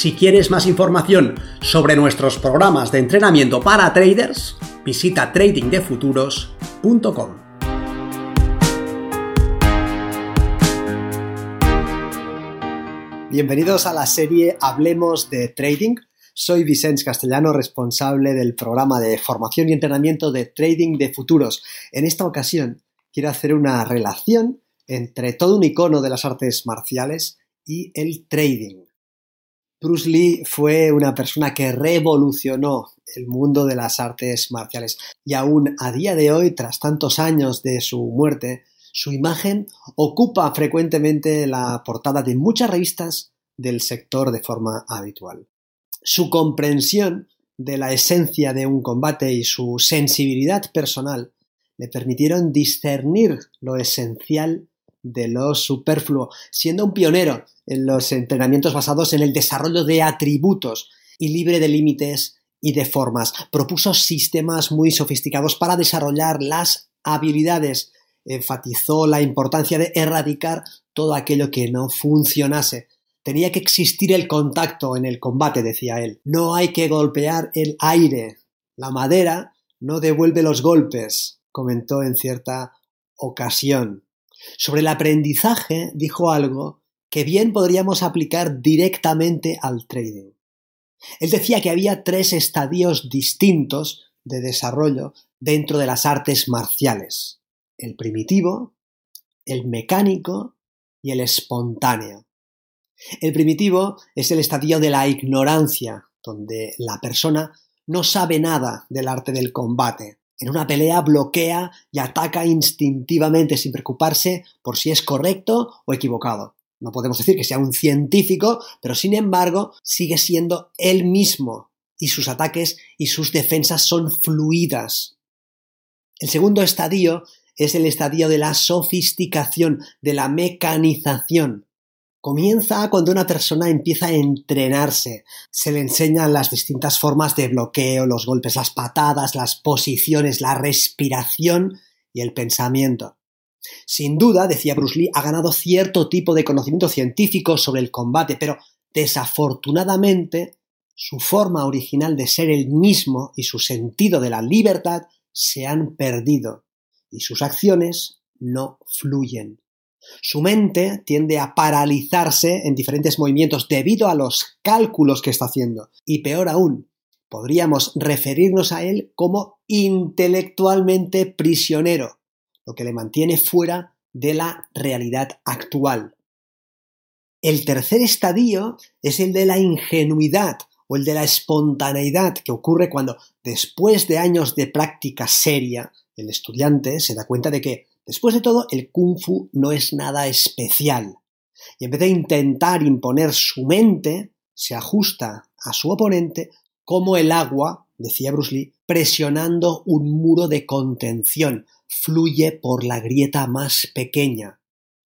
Si quieres más información sobre nuestros programas de entrenamiento para traders, visita tradingdefuturos.com. Bienvenidos a la serie Hablemos de Trading. Soy Vicente Castellano, responsable del programa de formación y entrenamiento de Trading de Futuros. En esta ocasión quiero hacer una relación entre todo un icono de las artes marciales y el trading. Bruce Lee fue una persona que revolucionó el mundo de las artes marciales y aún a día de hoy, tras tantos años de su muerte, su imagen ocupa frecuentemente la portada de muchas revistas del sector de forma habitual. Su comprensión de la esencia de un combate y su sensibilidad personal le permitieron discernir lo esencial de lo superfluo, siendo un pionero en los entrenamientos basados en el desarrollo de atributos y libre de límites y de formas. Propuso sistemas muy sofisticados para desarrollar las habilidades. Enfatizó la importancia de erradicar todo aquello que no funcionase. Tenía que existir el contacto en el combate, decía él. No hay que golpear el aire. La madera no devuelve los golpes, comentó en cierta ocasión. Sobre el aprendizaje dijo algo que bien podríamos aplicar directamente al trading. Él decía que había tres estadios distintos de desarrollo dentro de las artes marciales. El primitivo, el mecánico y el espontáneo. El primitivo es el estadio de la ignorancia, donde la persona no sabe nada del arte del combate. En una pelea bloquea y ataca instintivamente sin preocuparse por si es correcto o equivocado. No podemos decir que sea un científico, pero sin embargo sigue siendo él mismo y sus ataques y sus defensas son fluidas. El segundo estadio es el estadio de la sofisticación, de la mecanización. Comienza cuando una persona empieza a entrenarse. Se le enseñan las distintas formas de bloqueo, los golpes, las patadas, las posiciones, la respiración y el pensamiento. Sin duda, decía Bruce Lee, ha ganado cierto tipo de conocimiento científico sobre el combate, pero desafortunadamente su forma original de ser el mismo y su sentido de la libertad se han perdido y sus acciones no fluyen. Su mente tiende a paralizarse en diferentes movimientos debido a los cálculos que está haciendo. Y peor aún, podríamos referirnos a él como intelectualmente prisionero, lo que le mantiene fuera de la realidad actual. El tercer estadio es el de la ingenuidad o el de la espontaneidad que ocurre cuando, después de años de práctica seria, el estudiante se da cuenta de que, después de todo, el kung fu no es nada especial. Y en vez de intentar imponer su mente, se ajusta a su oponente como el agua, decía Bruce Lee, presionando un muro de contención, fluye por la grieta más pequeña.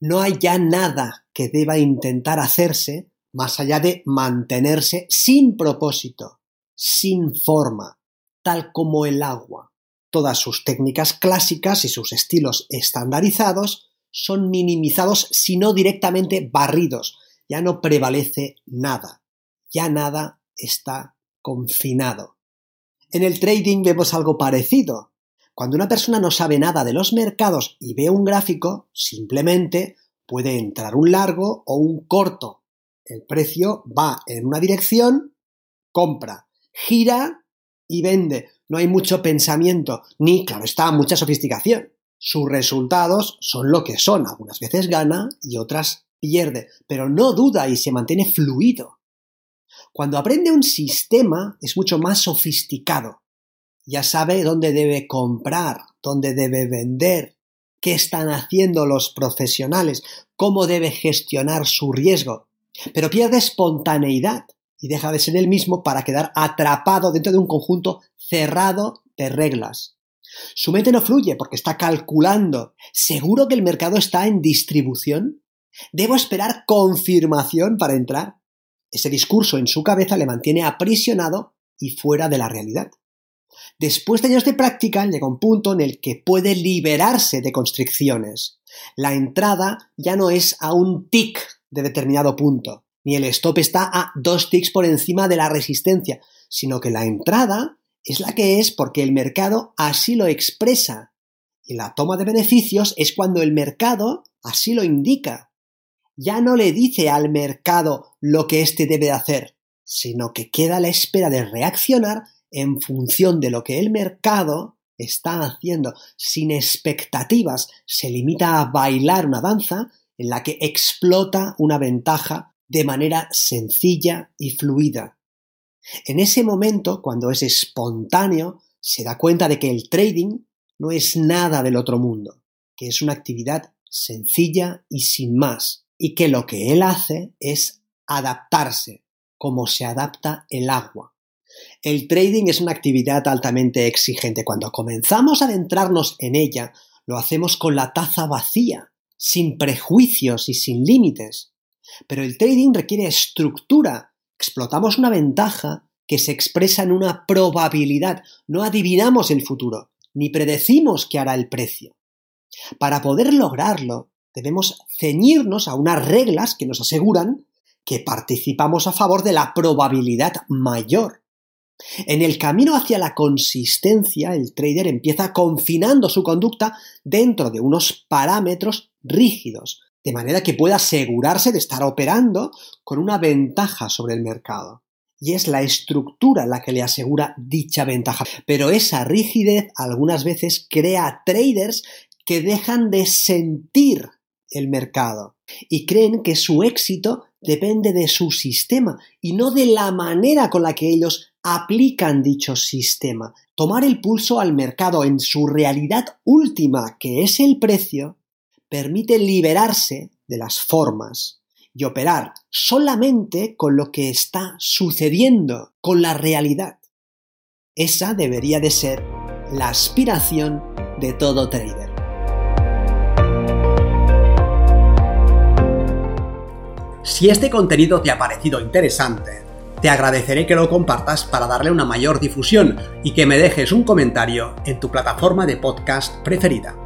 No hay ya nada que deba intentar hacerse más allá de mantenerse sin propósito, sin forma, tal como el agua. Todas sus técnicas clásicas y sus estilos estandarizados son minimizados, si no directamente barridos. Ya no prevalece nada. Ya nada está confinado. En el trading vemos algo parecido. Cuando una persona no sabe nada de los mercados y ve un gráfico, simplemente puede entrar un largo o un corto. El precio va en una dirección, compra, gira y vende. No hay mucho pensamiento, ni, claro está, mucha sofisticación. Sus resultados son lo que son. Algunas veces gana y otras pierde, pero no duda y se mantiene fluido. Cuando aprende un sistema es mucho más sofisticado ya sabe dónde debe comprar, dónde debe vender, qué están haciendo los profesionales, cómo debe gestionar su riesgo, pero pierde espontaneidad y deja de ser el mismo para quedar atrapado dentro de un conjunto cerrado de reglas. Su mente no fluye porque está calculando. ¿Seguro que el mercado está en distribución? ¿Debo esperar confirmación para entrar? Ese discurso en su cabeza le mantiene aprisionado y fuera de la realidad. Después de años de práctica, llega un punto en el que puede liberarse de constricciones. La entrada ya no es a un tic de determinado punto, ni el stop está a dos ticks por encima de la resistencia, sino que la entrada es la que es porque el mercado así lo expresa. Y la toma de beneficios es cuando el mercado así lo indica. Ya no le dice al mercado lo que éste debe hacer, sino que queda a la espera de reaccionar en función de lo que el mercado está haciendo, sin expectativas, se limita a bailar una danza en la que explota una ventaja de manera sencilla y fluida. En ese momento, cuando es espontáneo, se da cuenta de que el trading no es nada del otro mundo, que es una actividad sencilla y sin más, y que lo que él hace es adaptarse, como se adapta el agua. El trading es una actividad altamente exigente. Cuando comenzamos a adentrarnos en ella, lo hacemos con la taza vacía, sin prejuicios y sin límites. Pero el trading requiere estructura. Explotamos una ventaja que se expresa en una probabilidad. No adivinamos el futuro, ni predecimos qué hará el precio. Para poder lograrlo, debemos ceñirnos a unas reglas que nos aseguran que participamos a favor de la probabilidad mayor. En el camino hacia la consistencia, el trader empieza confinando su conducta dentro de unos parámetros rígidos, de manera que pueda asegurarse de estar operando con una ventaja sobre el mercado. Y es la estructura la que le asegura dicha ventaja. Pero esa rigidez algunas veces crea traders que dejan de sentir el mercado y creen que su éxito depende de su sistema y no de la manera con la que ellos aplican dicho sistema. Tomar el pulso al mercado en su realidad última, que es el precio, permite liberarse de las formas y operar solamente con lo que está sucediendo, con la realidad. Esa debería de ser la aspiración de todo trader. Si este contenido te ha parecido interesante, te agradeceré que lo compartas para darle una mayor difusión y que me dejes un comentario en tu plataforma de podcast preferida.